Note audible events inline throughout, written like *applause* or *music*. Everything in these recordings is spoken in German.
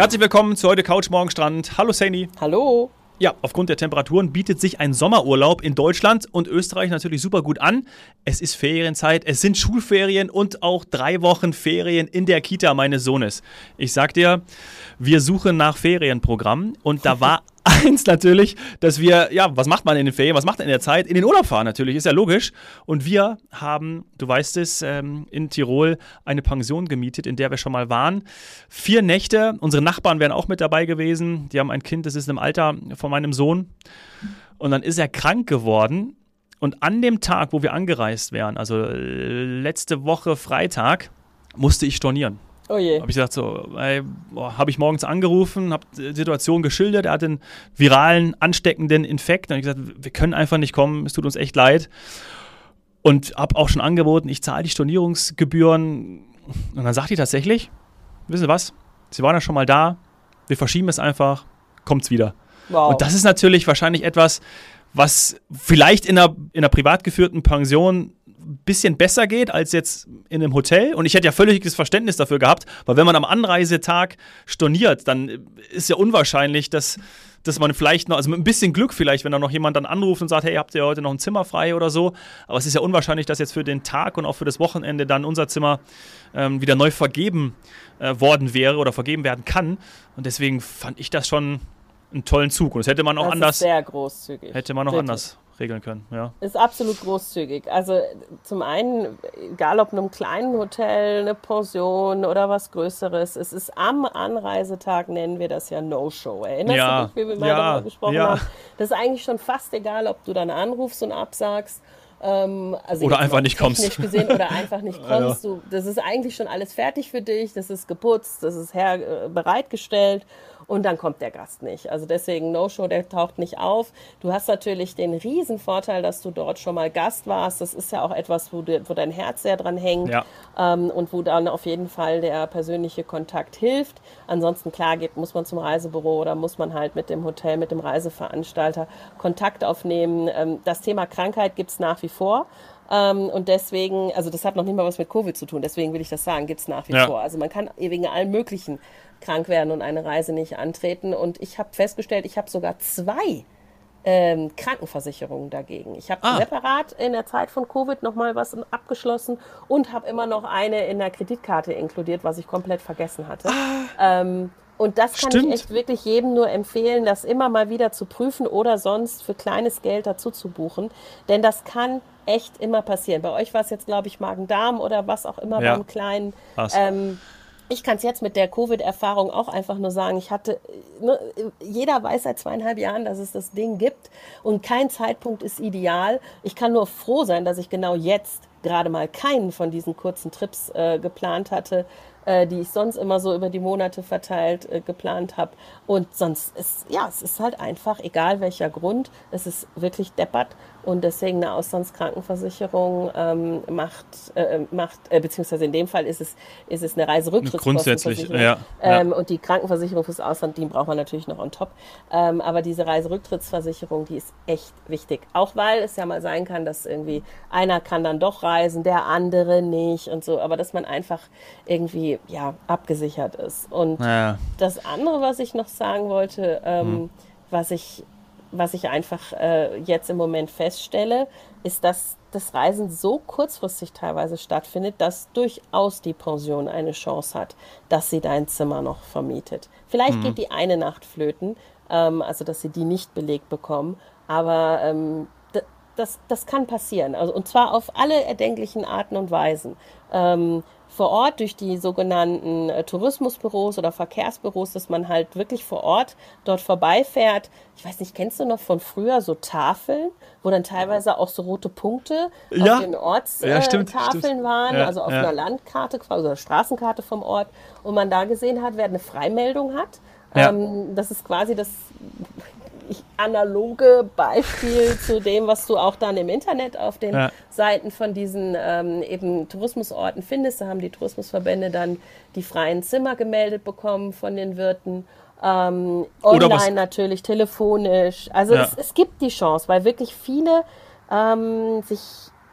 Herzlich willkommen zu heute Couch Morgen Strand. Hallo Saini. Hallo. Ja, aufgrund der Temperaturen bietet sich ein Sommerurlaub in Deutschland und Österreich natürlich super gut an. Es ist Ferienzeit, es sind Schulferien und auch drei Wochen Ferien in der Kita meines Sohnes. Ich sag dir, wir suchen nach Ferienprogrammen und da war *laughs* eins natürlich, dass wir, ja, was macht man in den Ferien, was macht man in der Zeit? In den Urlaub fahren natürlich, ist ja logisch. Und wir haben, du weißt es, ähm, in Tirol eine Pension gemietet, in der wir schon mal waren. Vier Nächte, unsere Nachbarn wären auch mit dabei gewesen. Die haben ein Kind, das ist im Alter von meinem Sohn. Und dann ist er krank geworden. Und an dem Tag, wo wir angereist wären, also äh, letzte Woche Freitag, musste ich stornieren. Oh je. Habe ich gesagt, so, habe ich morgens angerufen, habe die Situation geschildert, er hat einen viralen, ansteckenden Infekt. Dann habe ich gesagt, wir können einfach nicht kommen, es tut uns echt leid. Und habe auch schon angeboten, ich zahle die Stornierungsgebühren. Und dann sagt die tatsächlich, wissen Sie was, Sie waren ja schon mal da, wir verschieben es einfach, kommt es wieder. Wow. Und das ist natürlich wahrscheinlich etwas, was vielleicht in einer, in einer privat geführten Pension bisschen besser geht als jetzt in einem Hotel. Und ich hätte ja völliges Verständnis dafür gehabt, weil wenn man am Anreisetag storniert, dann ist ja unwahrscheinlich, dass, dass man vielleicht noch, also mit ein bisschen Glück vielleicht, wenn da noch jemand dann anruft und sagt, hey, habt ihr heute noch ein Zimmer frei oder so. Aber es ist ja unwahrscheinlich, dass jetzt für den Tag und auch für das Wochenende dann unser Zimmer ähm, wieder neu vergeben äh, worden wäre oder vergeben werden kann. Und deswegen fand ich das schon einen tollen Zug. Und das hätte man auch das anders. Sehr großzügig. Hätte man auch Wirklich. anders regeln können. Ja. Ist absolut großzügig. Also zum einen, egal ob in einem kleinen Hotel, eine Pension oder was Größeres, es ist am Anreisetag, nennen wir das ja No-Show. Erinnerst ja. du dich, wie wir mal ja. darüber gesprochen ja. haben? Das ist eigentlich schon fast egal, ob du dann anrufst und absagst. Ähm, also oder einfach nicht kommst. Gesehen, oder einfach nicht *laughs* kommst. Du, das ist eigentlich schon alles fertig für dich, das ist geputzt, das ist her, äh, bereitgestellt und dann kommt der Gast nicht. Also deswegen No-Show, der taucht nicht auf. Du hast natürlich den riesen Vorteil, dass du dort schon mal Gast warst. Das ist ja auch etwas, wo, du, wo dein Herz sehr dran hängt ja. ähm, und wo dann auf jeden Fall der persönliche Kontakt hilft. Ansonsten klar geht, muss man zum Reisebüro oder muss man halt mit dem Hotel, mit dem Reiseveranstalter Kontakt aufnehmen. Ähm, das Thema Krankheit gibt es nach wie vor. Ähm, und deswegen, also das hat noch nicht mal was mit Covid zu tun, deswegen will ich das sagen, gibt es nach wie ja. vor. Also man kann wegen allen möglichen krank werden und eine Reise nicht antreten. Und ich habe festgestellt, ich habe sogar zwei ähm, Krankenversicherungen dagegen. Ich habe ah. separat in der Zeit von Covid nochmal was abgeschlossen und habe immer noch eine in der Kreditkarte inkludiert, was ich komplett vergessen hatte. Ah. Ähm, und das kann Stimmt. ich echt wirklich jedem nur empfehlen, das immer mal wieder zu prüfen oder sonst für kleines Geld dazu zu buchen. Denn das kann echt immer passieren. Bei euch war es jetzt, glaube ich, Magen-Darm oder was auch immer ja. beim Kleinen. Ähm, ich kann es jetzt mit der Covid-Erfahrung auch einfach nur sagen, ich hatte, ne, jeder weiß seit zweieinhalb Jahren, dass es das Ding gibt und kein Zeitpunkt ist ideal. Ich kann nur froh sein, dass ich genau jetzt gerade mal keinen von diesen kurzen Trips äh, geplant hatte, äh, die ich sonst immer so über die Monate verteilt äh, geplant habe. Und sonst ist, ja, es ist halt einfach, egal welcher Grund, es ist wirklich deppert. Und deswegen eine Auslandskrankenversicherung ähm, macht, äh, macht äh, beziehungsweise in dem Fall ist es, ist es eine Reiserücktrittskostenversicherung. Grundsätzlich, ja, ähm, Und die Krankenversicherung fürs Ausland, die braucht man natürlich noch on top. Ähm, aber diese Reiserücktrittsversicherung, die ist echt wichtig. Auch weil es ja mal sein kann, dass irgendwie einer kann dann doch reisen, der andere nicht und so. Aber dass man einfach irgendwie, ja, abgesichert ist. Und ja. das andere, was ich noch sagen wollte, ähm, hm. was ich was ich einfach äh, jetzt im Moment feststelle, ist, dass das Reisen so kurzfristig teilweise stattfindet, dass durchaus die Pension eine Chance hat, dass sie dein Zimmer noch vermietet. Vielleicht mhm. geht die eine Nacht flöten, ähm, also dass sie die nicht belegt bekommen, aber ähm, das, das kann passieren. Also, und zwar auf alle erdenklichen Arten und Weisen. Ähm, vor Ort durch die sogenannten äh, Tourismusbüros oder Verkehrsbüros, dass man halt wirklich vor Ort dort vorbeifährt. Ich weiß nicht, kennst du noch von früher so Tafeln, wo dann teilweise auch so rote Punkte ja. auf den Ortstafeln ja, äh, waren, ja, also auf einer Landkarte, quasi oder Straßenkarte vom Ort, und man da gesehen hat, wer eine Freimeldung hat. Ähm, das ist quasi das analoge Beispiel zu dem, was du auch dann im Internet auf den ja. Seiten von diesen ähm, eben Tourismusorten findest. Da haben die Tourismusverbände dann die freien Zimmer gemeldet bekommen von den Wirten. Ähm, online natürlich, telefonisch. Also ja. es, es, gibt die Chance, weil wirklich viele ähm, sich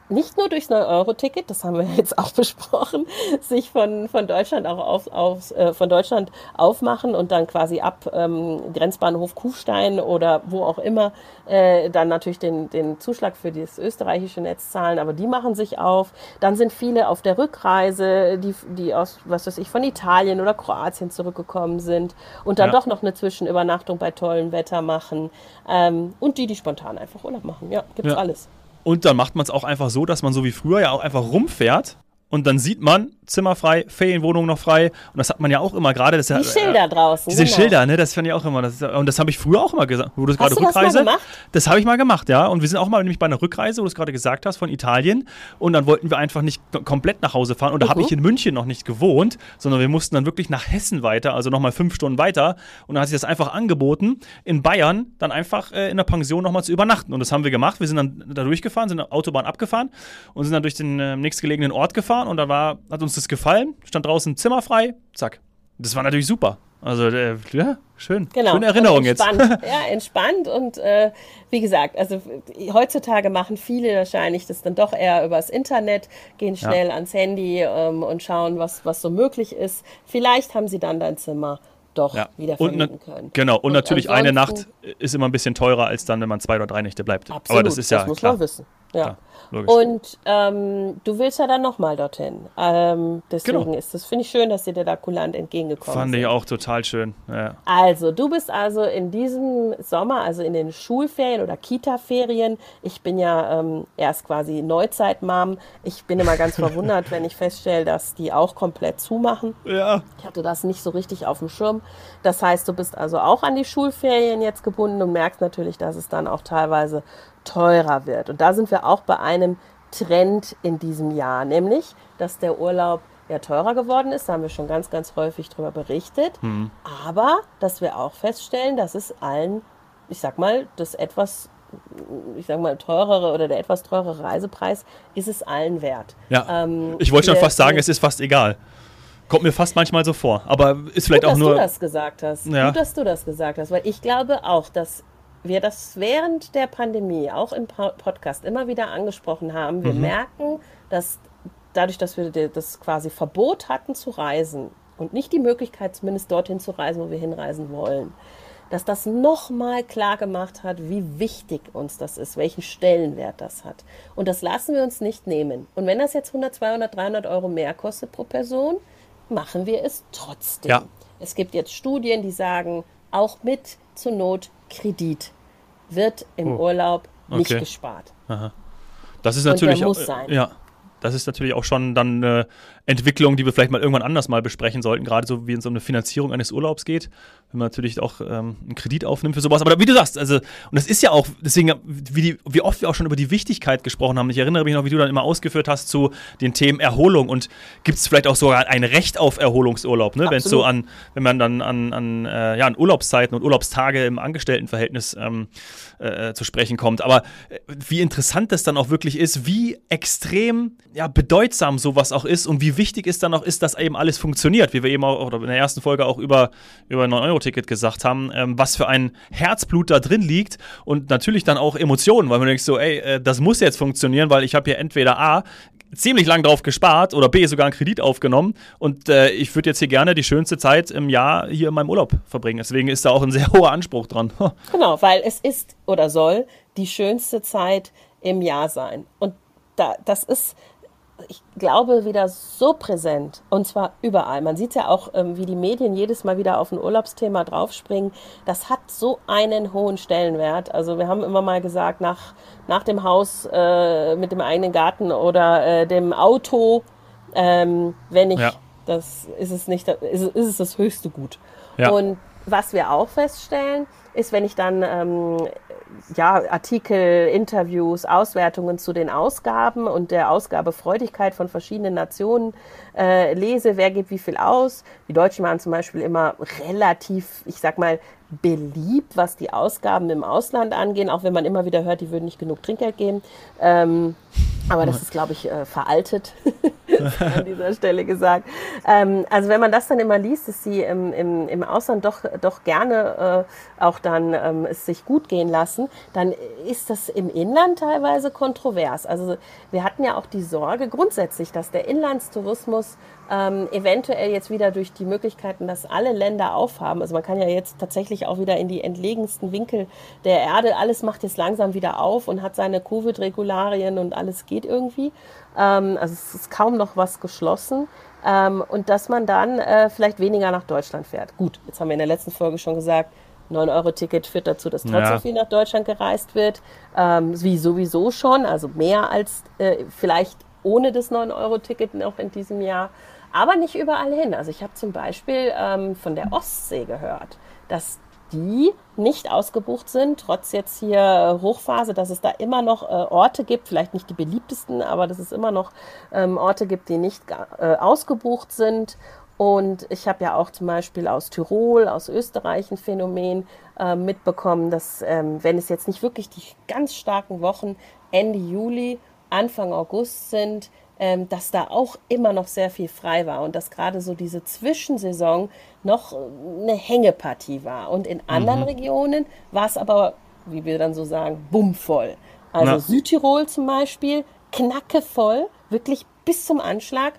nicht nur durchs 9-Euro-Ticket, das haben wir *laughs* jetzt auch besprochen, sich von, von Deutschland auch auf, auf, äh, von Deutschland aufmachen und dann quasi ab ähm, Grenzbahnhof Kufstein oder wo auch immer äh, dann natürlich den, den Zuschlag für das österreichische Netz zahlen, aber die machen sich auf. Dann sind viele auf der Rückreise, die, die aus, was weiß ich, von Italien oder Kroatien zurückgekommen sind und dann ja. doch noch eine Zwischenübernachtung bei tollem Wetter machen. Ähm, und die, die spontan einfach Urlaub machen. Ja, gibt's ja. alles. Und dann macht man es auch einfach so, dass man so wie früher ja auch einfach rumfährt und dann sieht man, Zimmer frei, Ferienwohnung noch frei. Und das hat man ja auch immer gerade. Die Schilder äh, draußen. Diese genau. Schilder, ne? Das fand ich auch immer. Das ist, und das habe ich früher auch immer gesagt. Wo du gerade Rückreise. Das, mal gemacht? das habe ich mal gemacht, ja. Und wir sind auch mal nämlich bei einer Rückreise, wo du es gerade gesagt hast, von Italien. Und dann wollten wir einfach nicht komplett nach Hause fahren. Und da habe ich in München noch nicht gewohnt, sondern wir mussten dann wirklich nach Hessen weiter, also nochmal fünf Stunden weiter. Und dann hat sich das einfach angeboten, in Bayern dann einfach äh, in der Pension nochmal zu übernachten. Und das haben wir gemacht. Wir sind dann da durchgefahren, sind der Autobahn abgefahren und sind dann durch den äh, nächstgelegenen Ort gefahren. Und da war, hat uns das gefallen. Stand draußen Zimmer frei, zack. Das war natürlich super. Also, äh, ja, schön. Genau. Schöne Erinnerung jetzt. *laughs* ja, entspannt und äh, wie gesagt, also heutzutage machen viele wahrscheinlich das dann doch eher übers Internet, gehen schnell ja. ans Handy ähm, und schauen, was, was so möglich ist. Vielleicht haben sie dann dein Zimmer doch ja. wieder vermieten können. Genau, und, und natürlich eine Nacht ist immer ein bisschen teurer, als dann, wenn man zwei oder drei Nächte bleibt. Absolut, Aber das ist ja das muss klar. man wissen. Ja. Logisch. Und ähm, du willst ja dann nochmal dorthin. Ähm, deswegen genau. ist das, finde ich schön, dass dir da kulant entgegengekommen Fand sind. ich auch total schön. Ja. Also, du bist also in diesem Sommer, also in den Schulferien oder Kita-Ferien. Ich bin ja ähm, erst quasi Neuzeit-Mom. Ich bin immer ganz *laughs* verwundert, wenn ich feststelle, dass die auch komplett zumachen. Ja. Ich hatte das nicht so richtig auf dem Schirm. Das heißt, du bist also auch an die Schulferien jetzt gebunden und merkst natürlich, dass es dann auch teilweise teurer wird. Und da sind wir auch bei einem Trend in diesem Jahr, nämlich, dass der Urlaub ja teurer geworden ist. Da haben wir schon ganz, ganz häufig darüber berichtet. Mhm. Aber dass wir auch feststellen, dass es allen, ich sag mal, das etwas, ich sag mal, teurere oder der etwas teurere Reisepreis ist es allen wert. Ja. Ähm, ich wollte schon fast sagen, es ist fast egal. Kommt mir fast manchmal so vor. Aber ist vielleicht Gut, auch nur. Dass du das gesagt hast. Ja. Gut, dass du das gesagt hast. Weil ich glaube auch, dass wir das während der Pandemie auch im Podcast immer wieder angesprochen haben. Wir mhm. merken, dass dadurch, dass wir das quasi Verbot hatten zu reisen und nicht die Möglichkeit zumindest dorthin zu reisen, wo wir hinreisen wollen, dass das nochmal klar gemacht hat, wie wichtig uns das ist, welchen Stellenwert das hat. Und das lassen wir uns nicht nehmen. Und wenn das jetzt 100, 200, 300 Euro mehr kostet pro Person, machen wir es trotzdem. Ja. Es gibt jetzt Studien, die sagen, auch mit zur Not Kredit wird im oh. Urlaub nicht okay. gespart. Aha. Das ist natürlich auch, ja, das ist natürlich auch schon dann eine Entwicklung, die wir vielleicht mal irgendwann anders mal besprechen sollten, gerade so wie es um eine Finanzierung eines Urlaubs geht, wenn man natürlich auch ähm, einen Kredit aufnimmt für sowas. Aber wie du sagst, also, und das ist ja auch, deswegen, wie, die, wie oft wir auch schon über die Wichtigkeit gesprochen haben. Ich erinnere mich noch, wie du dann immer ausgeführt hast zu den Themen Erholung und gibt es vielleicht auch sogar ein Recht auf Erholungsurlaub, ne? wenn so an, wenn man dann an, an, äh, ja, an Urlaubszeiten und Urlaubstage im Angestelltenverhältnis ähm, äh, zu sprechen kommt. Aber äh, wie interessant das dann auch wirklich ist, wie extrem ja, bedeutsam sowas auch ist und wie wichtig es dann auch ist, dass eben alles funktioniert, wie wir eben auch in der ersten Folge auch über, über ein 9-Euro-Ticket gesagt haben, ähm, was für ein Herzblut da drin liegt und natürlich dann auch Emotionen, weil man denkt so, ey, äh, das muss jetzt funktionieren, weil ich habe hier entweder A, ziemlich lang drauf gespart oder B, sogar einen Kredit aufgenommen und äh, ich würde jetzt hier gerne die schönste Zeit im Jahr hier in meinem Urlaub verbringen. Deswegen ist da auch ein sehr *laughs* hoher Anspruch dran. *laughs* genau, weil es ist oder soll die schönste Zeit im Jahr sein. Und da, das ist ich glaube, wieder so präsent. Und zwar überall. Man sieht ja auch, ähm, wie die Medien jedes Mal wieder auf ein Urlaubsthema draufspringen. Das hat so einen hohen Stellenwert. Also wir haben immer mal gesagt, nach, nach dem Haus äh, mit dem eigenen Garten oder äh, dem Auto, ähm, wenn ich, ja. das ist es nicht, ist, ist es das höchste Gut. Ja. Und was wir auch feststellen, ist, wenn ich dann ähm, ja, Artikel, Interviews, Auswertungen zu den Ausgaben und der Ausgabefreudigkeit von verschiedenen Nationen äh, lese, wer gibt wie viel aus. Die Deutschen waren zum Beispiel immer relativ, ich sag mal, beliebt, was die Ausgaben im Ausland angehen, auch wenn man immer wieder hört, die würden nicht genug Trinkgeld geben. Ähm, aber das ist, glaube ich, äh, veraltet, *laughs* *laughs* an dieser Stelle gesagt. Ähm, also wenn man das dann immer liest, dass sie im, im, im Ausland doch, doch gerne äh, auch dann ähm, es sich gut gehen lassen, dann ist das im Inland teilweise kontrovers. Also wir hatten ja auch die Sorge grundsätzlich, dass der Inlandstourismus ähm, eventuell jetzt wieder durch die Möglichkeiten, dass alle Länder aufhaben. Also man kann ja jetzt tatsächlich auch wieder in die entlegensten Winkel der Erde. Alles macht jetzt langsam wieder auf und hat seine Covid-Regularien und alles geht irgendwie. Ähm, also es ist kaum noch was geschlossen. Ähm, und dass man dann äh, vielleicht weniger nach Deutschland fährt. Gut, jetzt haben wir in der letzten Folge schon gesagt, 9-Euro-Ticket führt dazu, dass trotzdem ja. viel nach Deutschland gereist wird. Ähm, wie sowieso schon, also mehr als äh, vielleicht ohne das 9-Euro-Ticket noch in diesem Jahr aber nicht überall hin. Also ich habe zum Beispiel ähm, von der Ostsee gehört, dass die nicht ausgebucht sind, trotz jetzt hier Hochphase, dass es da immer noch äh, Orte gibt, vielleicht nicht die beliebtesten, aber dass es immer noch ähm, Orte gibt, die nicht äh, ausgebucht sind. Und ich habe ja auch zum Beispiel aus Tirol, aus Österreich ein Phänomen äh, mitbekommen, dass ähm, wenn es jetzt nicht wirklich die ganz starken Wochen Ende Juli, Anfang August sind, ähm, dass da auch immer noch sehr viel frei war und dass gerade so diese Zwischensaison noch eine Hängepartie war. Und in anderen mhm. Regionen war es aber, wie wir dann so sagen, bummvoll. Also Na. Südtirol zum Beispiel, knackevoll, wirklich bis zum Anschlag.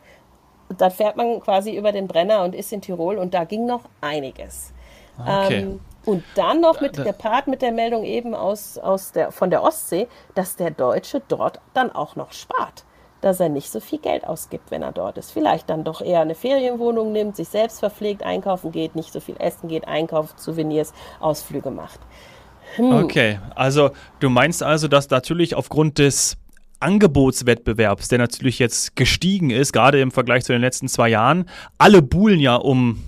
Da fährt man quasi über den Brenner und ist in Tirol und da ging noch einiges. Okay. Ähm, und dann noch mit gepaart mit der Meldung eben aus, aus der, von der Ostsee, dass der Deutsche dort dann auch noch spart dass er nicht so viel Geld ausgibt, wenn er dort ist. Vielleicht dann doch eher eine Ferienwohnung nimmt, sich selbst verpflegt, einkaufen geht, nicht so viel essen geht, einkauft, Souvenirs, Ausflüge macht. Hm. Okay, also du meinst also, dass natürlich aufgrund des Angebotswettbewerbs, der natürlich jetzt gestiegen ist, gerade im Vergleich zu den letzten zwei Jahren, alle buhlen ja um,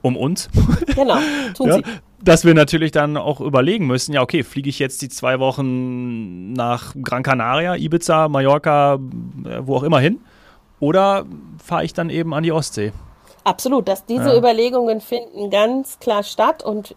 um uns. Genau, *laughs* tun ja, sie dass wir natürlich dann auch überlegen müssen, ja, okay, fliege ich jetzt die zwei Wochen nach Gran Canaria, Ibiza, Mallorca, äh, wo auch immer hin? Oder fahre ich dann eben an die Ostsee? Absolut, dass diese ja. Überlegungen finden ganz klar statt und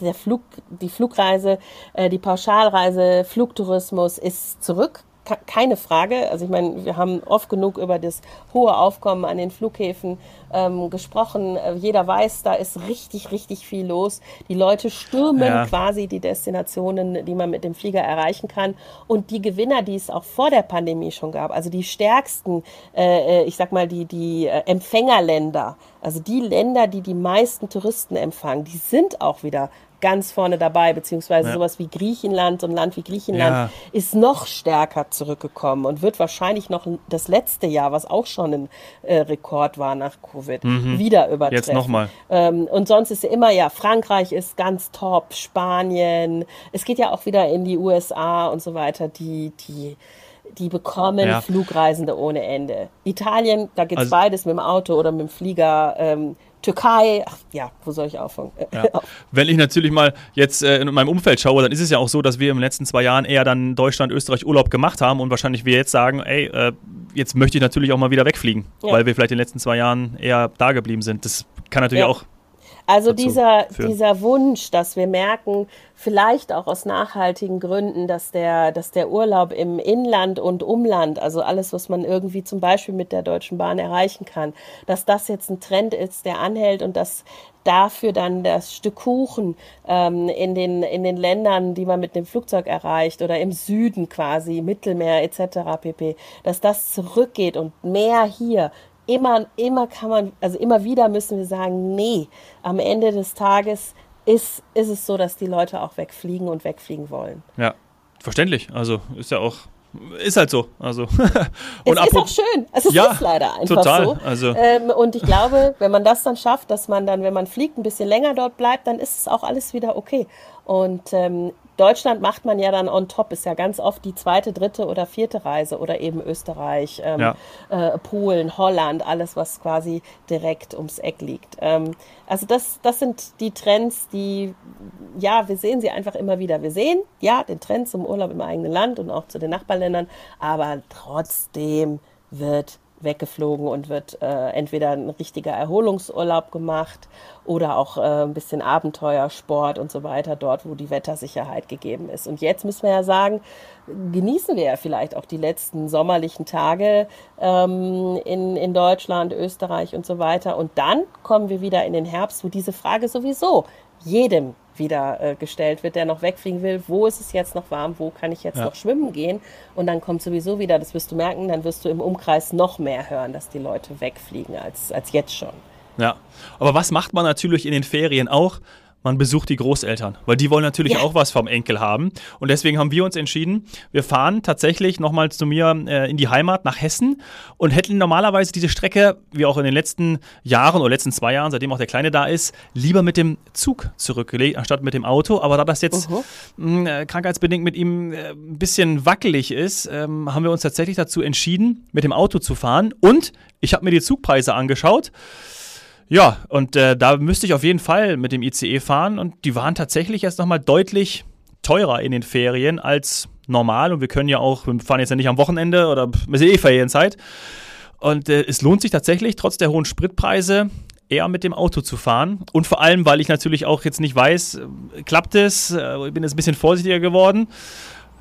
der Flug, die Flugreise, äh, die Pauschalreise, Flugtourismus ist zurück keine Frage. Also ich meine, wir haben oft genug über das hohe Aufkommen an den Flughäfen ähm, gesprochen. Äh, jeder weiß, da ist richtig, richtig viel los. Die Leute stürmen ja. quasi die Destinationen, die man mit dem Flieger erreichen kann. Und die Gewinner, die es auch vor der Pandemie schon gab, also die stärksten, äh, äh ich sag mal, die, die äh, Empfängerländer, also die Länder, die die meisten Touristen empfangen, die sind auch wieder ganz vorne dabei, beziehungsweise ja. sowas wie Griechenland, so ein Land wie Griechenland ja. ist noch stärker zurückgekommen und wird wahrscheinlich noch das letzte Jahr, was auch schon ein äh, Rekord war nach Covid, mhm. wieder übertreffen. Jetzt nochmal. Ähm, und sonst ist ja immer, ja, Frankreich ist ganz top, Spanien, es geht ja auch wieder in die USA und so weiter, die, die, die bekommen ja. Flugreisende ohne Ende. Italien, da geht es also, beides mit dem Auto oder mit dem Flieger. Ähm, Türkei, ach ja, wo soll ich anfangen? Ja. *laughs* Wenn ich natürlich mal jetzt äh, in meinem Umfeld schaue, dann ist es ja auch so, dass wir in den letzten zwei Jahren eher dann Deutschland, Österreich Urlaub gemacht haben und wahrscheinlich wir jetzt sagen, ey, äh, jetzt möchte ich natürlich auch mal wieder wegfliegen, ja. weil wir vielleicht in den letzten zwei Jahren eher da geblieben sind. Das kann natürlich ja. auch also dieser, dieser Wunsch, dass wir merken, vielleicht auch aus nachhaltigen Gründen, dass der, dass der Urlaub im Inland und Umland, also alles, was man irgendwie zum Beispiel mit der Deutschen Bahn erreichen kann, dass das jetzt ein Trend ist, der anhält und dass dafür dann das Stück Kuchen ähm, in, den, in den Ländern, die man mit dem Flugzeug erreicht oder im Süden quasi, Mittelmeer etc. pp., dass das zurückgeht und mehr hier immer, immer kann man, also immer wieder müssen wir sagen, nee, am Ende des Tages ist, ist es so, dass die Leute auch wegfliegen und wegfliegen wollen. Ja, verständlich. Also ist ja auch ist halt so. Also. *laughs* und es ist auch schön. Es ist, ja, leider einfach total. so. Also. Ähm, und ich glaube, wenn man das dann schafft, dass man dann, wenn man fliegt, ein bisschen länger dort bleibt, dann ist es auch alles wieder okay. Und ähm, Deutschland macht man ja dann on top, ist ja ganz oft die zweite, dritte oder vierte Reise oder eben Österreich, ähm, ja. äh, Polen, Holland, alles, was quasi direkt ums Eck liegt. Ähm, also das, das sind die Trends, die, ja, wir sehen sie einfach immer wieder. Wir sehen, ja, den Trend zum Urlaub im eigenen Land und auch zu den Nachbarländern, aber trotzdem wird weggeflogen und wird äh, entweder ein richtiger Erholungsurlaub gemacht oder auch äh, ein bisschen Abenteuersport und so weiter, dort, wo die Wettersicherheit gegeben ist. Und jetzt müssen wir ja sagen, genießen wir ja vielleicht auch die letzten sommerlichen Tage ähm, in, in Deutschland, Österreich und so weiter. Und dann kommen wir wieder in den Herbst, wo diese Frage sowieso jedem wieder äh, gestellt wird, der noch wegfliegen will. Wo ist es jetzt noch warm? Wo kann ich jetzt ja. noch schwimmen gehen? Und dann kommt sowieso wieder, das wirst du merken, dann wirst du im Umkreis noch mehr hören, dass die Leute wegfliegen als, als jetzt schon. Ja, aber was macht man natürlich in den Ferien auch? Man besucht die Großeltern, weil die wollen natürlich ja. auch was vom Enkel haben. Und deswegen haben wir uns entschieden, wir fahren tatsächlich nochmal zu mir äh, in die Heimat nach Hessen und hätten normalerweise diese Strecke, wie auch in den letzten Jahren oder letzten zwei Jahren, seitdem auch der Kleine da ist, lieber mit dem Zug zurückgelegt, anstatt mit dem Auto. Aber da das jetzt uh -huh. äh, krankheitsbedingt mit ihm äh, ein bisschen wackelig ist, ähm, haben wir uns tatsächlich dazu entschieden, mit dem Auto zu fahren. Und ich habe mir die Zugpreise angeschaut. Ja, und äh, da müsste ich auf jeden Fall mit dem ICE fahren und die waren tatsächlich erst nochmal deutlich teurer in den Ferien als normal und wir können ja auch, wir fahren jetzt ja nicht am Wochenende oder wir sind eh Ferienzeit und äh, es lohnt sich tatsächlich, trotz der hohen Spritpreise, eher mit dem Auto zu fahren. Und vor allem, weil ich natürlich auch jetzt nicht weiß, äh, klappt es, äh, ich bin jetzt ein bisschen vorsichtiger geworden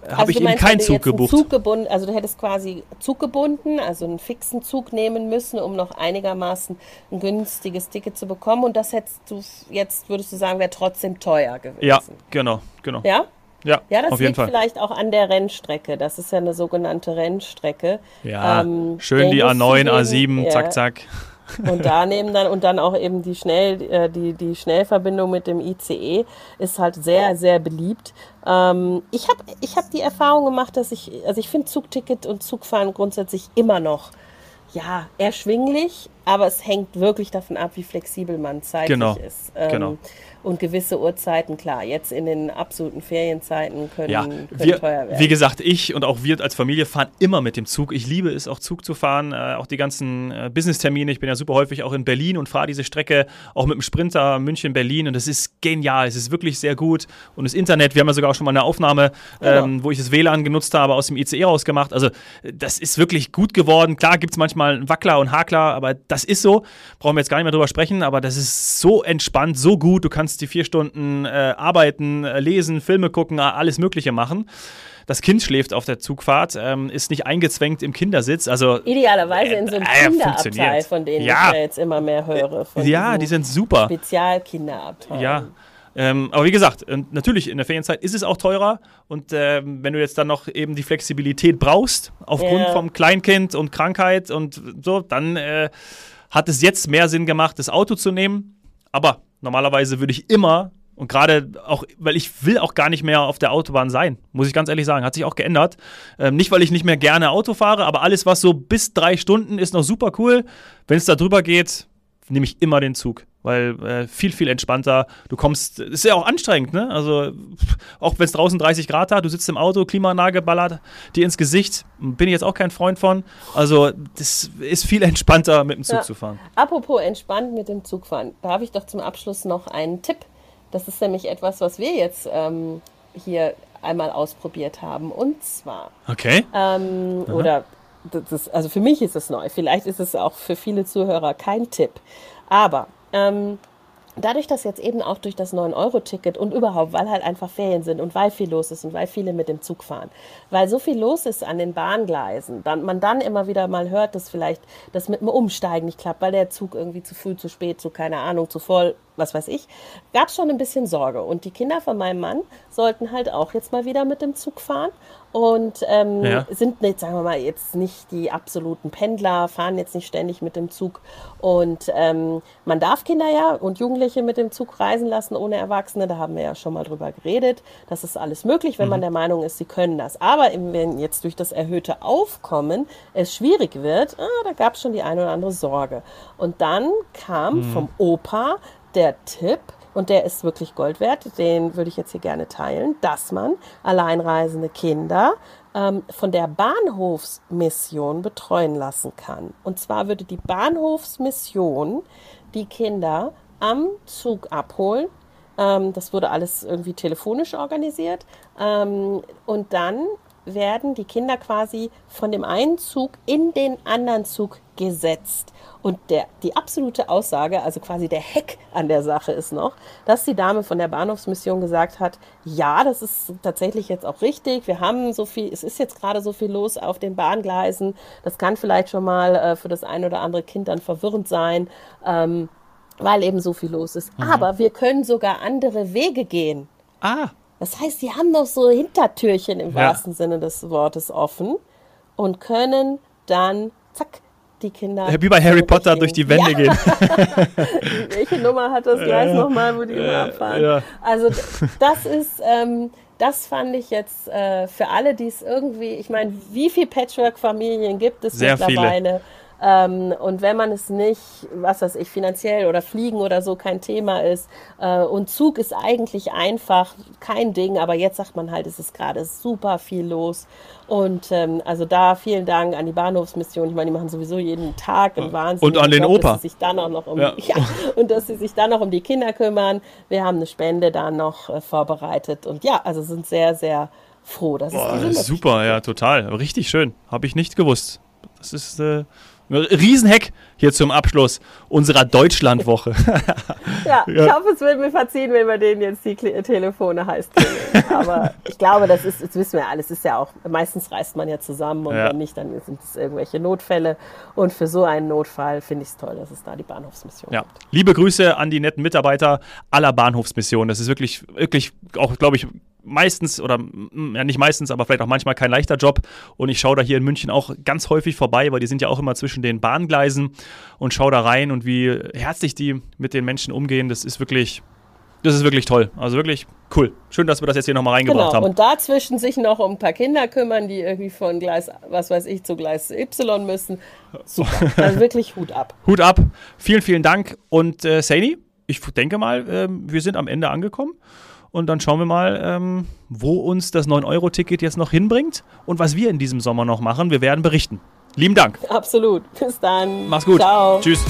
habe also ich eben keinen Zug gebucht. Zug gebunden, also du hättest quasi Zug gebunden, also einen fixen Zug nehmen müssen, um noch einigermaßen ein günstiges Ticket zu bekommen. Und das hättest du jetzt, würdest du sagen, wäre trotzdem teuer gewesen. Ja, genau, genau. Ja? Ja, ja das auf liegt vielleicht auch an der Rennstrecke. Das ist ja eine sogenannte Rennstrecke. Ja, ähm, schön die A9, A7, ja. zack, zack. Und da *laughs* nehmen dann und dann auch eben die Schnell äh, die die Schnellverbindung mit dem ICE ist halt sehr sehr beliebt. Ähm, ich habe ich habe die Erfahrung gemacht, dass ich also ich finde Zugticket und Zugfahren grundsätzlich immer noch ja erschwinglich, aber es hängt wirklich davon ab, wie flexibel man zeitlich genau. ist. Ähm, genau und gewisse Uhrzeiten, klar, jetzt in den absoluten Ferienzeiten können, ja, können wir, teuer werden. Wie gesagt, ich und auch wir als Familie fahren immer mit dem Zug. Ich liebe es auch Zug zu fahren, äh, auch die ganzen äh, Business-Termine. Ich bin ja super häufig auch in Berlin und fahre diese Strecke auch mit dem Sprinter München-Berlin und das ist genial. Es ist wirklich sehr gut und das Internet, wir haben ja sogar auch schon mal eine Aufnahme, genau. ähm, wo ich das WLAN genutzt habe, aus dem ICE rausgemacht. Also das ist wirklich gut geworden. Klar gibt es manchmal einen Wackler und Hakler, aber das ist so. Brauchen wir jetzt gar nicht mehr drüber sprechen, aber das ist so entspannt, so gut. Du kannst die vier Stunden äh, arbeiten, äh, lesen, Filme gucken, alles Mögliche machen. Das Kind schläft auf der Zugfahrt, ähm, ist nicht eingezwängt im Kindersitz. Also, Idealerweise in so einem äh, Kinderabteil, von denen ja. ich ja jetzt immer mehr höre. ja, die sind super. Spezialkinderabteil. Ja. Ähm, aber wie gesagt, natürlich in der Ferienzeit ist es auch teurer und äh, wenn du jetzt dann noch eben die Flexibilität brauchst, aufgrund ja. vom Kleinkind und Krankheit und so, dann äh, hat es jetzt mehr Sinn gemacht, das Auto zu nehmen. Aber Normalerweise würde ich immer und gerade auch, weil ich will auch gar nicht mehr auf der Autobahn sein, muss ich ganz ehrlich sagen. Hat sich auch geändert. Ähm, nicht, weil ich nicht mehr gerne Auto fahre, aber alles, was so bis drei Stunden ist, noch super cool. Wenn es da drüber geht, nehme ich immer den Zug weil äh, viel, viel entspannter. Du kommst, ist ja auch anstrengend, ne? Also, auch wenn es draußen 30 Grad hat, du sitzt im Auto, Klimaanlage ballert dir ins Gesicht. Bin ich jetzt auch kein Freund von. Also, das ist viel entspannter, mit dem Zug ja. zu fahren. Apropos entspannt mit dem Zug fahren, da habe ich doch zum Abschluss noch einen Tipp. Das ist nämlich etwas, was wir jetzt ähm, hier einmal ausprobiert haben. Und zwar. Okay. Ähm, oder. Das, also für mich ist es neu. Vielleicht ist es auch für viele Zuhörer kein Tipp. Aber ähm, dadurch, dass jetzt eben auch durch das 9-Euro-Ticket und überhaupt, weil halt einfach Ferien sind und weil viel los ist und weil viele mit dem Zug fahren, weil so viel los ist an den Bahngleisen, dann man dann immer wieder mal hört, dass vielleicht das mit dem Umsteigen nicht klappt, weil der Zug irgendwie zu früh, zu spät, zu keine Ahnung, zu voll, was weiß ich, gab es schon ein bisschen Sorge. Und die Kinder von meinem Mann sollten halt auch jetzt mal wieder mit dem Zug fahren und ähm, ja. sind nicht, sagen wir mal, jetzt nicht die absoluten Pendler, fahren jetzt nicht ständig mit dem Zug. Und ähm, man darf Kinder ja und Jugendliche mit dem Zug reisen lassen ohne Erwachsene. Da haben wir ja schon mal drüber geredet. Das ist alles möglich, wenn mhm. man der Meinung ist, sie können das. Aber wenn jetzt durch das erhöhte Aufkommen es schwierig wird, ah, da gab es schon die eine oder andere Sorge. Und dann kam mhm. vom Opa der Tipp, und der ist wirklich Gold wert, den würde ich jetzt hier gerne teilen, dass man alleinreisende Kinder ähm, von der Bahnhofsmission betreuen lassen kann. Und zwar würde die Bahnhofsmission die Kinder am Zug abholen. Ähm, das wurde alles irgendwie telefonisch organisiert. Ähm, und dann werden die Kinder quasi von dem einen Zug in den anderen Zug gesetzt. Und der, die absolute Aussage, also quasi der Heck an der Sache ist noch, dass die Dame von der Bahnhofsmission gesagt hat, ja, das ist tatsächlich jetzt auch richtig. Wir haben so viel, es ist jetzt gerade so viel los auf den Bahngleisen. Das kann vielleicht schon mal äh, für das ein oder andere Kind dann verwirrend sein. Ähm, weil eben so viel los ist. Mhm. Aber wir können sogar andere Wege gehen. Ah. Das heißt, die haben noch so Hintertürchen im ja. wahrsten Sinne des Wortes offen und können dann, zack, die Kinder. Wie bei Harry Potter durch die Wände ja. gehen. *laughs* Welche Nummer hat das gleich äh, nochmal, wo die immer abfahren? Ja. Also *laughs* das ist, ähm, das fand ich jetzt äh, für alle, die es irgendwie, ich meine, wie viele Patchwork-Familien gibt es Sehr mittlerweile? Viele. Ähm, und wenn man es nicht, was weiß ich, finanziell oder Fliegen oder so kein Thema ist äh, und Zug ist eigentlich einfach kein Ding, aber jetzt sagt man halt, es ist gerade super viel los. Und ähm, also da vielen Dank an die Bahnhofsmission. Ich meine, die machen sowieso jeden Tag einen Wahnsinn. Und an den Job, Opa. Dass sie sich dann auch noch um, ja. *laughs* ja. und dass sie sich dann noch um die Kinder kümmern. Wir haben eine Spende da noch äh, vorbereitet. Und ja, also sind sehr, sehr froh. Dass Boah, es super, ja, total. Richtig schön. Habe ich nicht gewusst. Das ist äh, Riesenheck hier zum Abschluss unserer Deutschlandwoche. *laughs* ja, ich hoffe, es wird mir verziehen, wenn wir denen jetzt die Telefone heißt. Aber ich glaube, das ist, das wissen wir alles, ist ja auch, meistens reist man ja zusammen und ja. wenn nicht, dann sind es irgendwelche Notfälle. Und für so einen Notfall finde ich es toll, dass es da die Bahnhofsmission ja. gibt. Liebe Grüße an die netten Mitarbeiter aller Bahnhofsmissionen. Das ist wirklich, wirklich auch, glaube ich, meistens oder ja nicht meistens, aber vielleicht auch manchmal kein leichter Job. Und ich schaue da hier in München auch ganz häufig vorbei, weil die sind ja auch immer zwischen den Bahngleisen und schaue da rein und wie herzlich die mit den Menschen umgehen. Das ist wirklich, das ist wirklich toll. Also wirklich cool. Schön, dass wir das jetzt hier nochmal reingebracht genau. haben. Und dazwischen sich noch um ein paar Kinder kümmern, die irgendwie von Gleis, was weiß ich, zu Gleis Y müssen. Super. Also wirklich Hut ab. *laughs* Hut ab. Vielen, vielen Dank. Und äh, Saini, ich denke mal, äh, wir sind am Ende angekommen. Und dann schauen wir mal, ähm, wo uns das 9-Euro-Ticket jetzt noch hinbringt und was wir in diesem Sommer noch machen. Wir werden berichten. Lieben Dank. Absolut. Bis dann. Mach's gut. Ciao. Tschüss.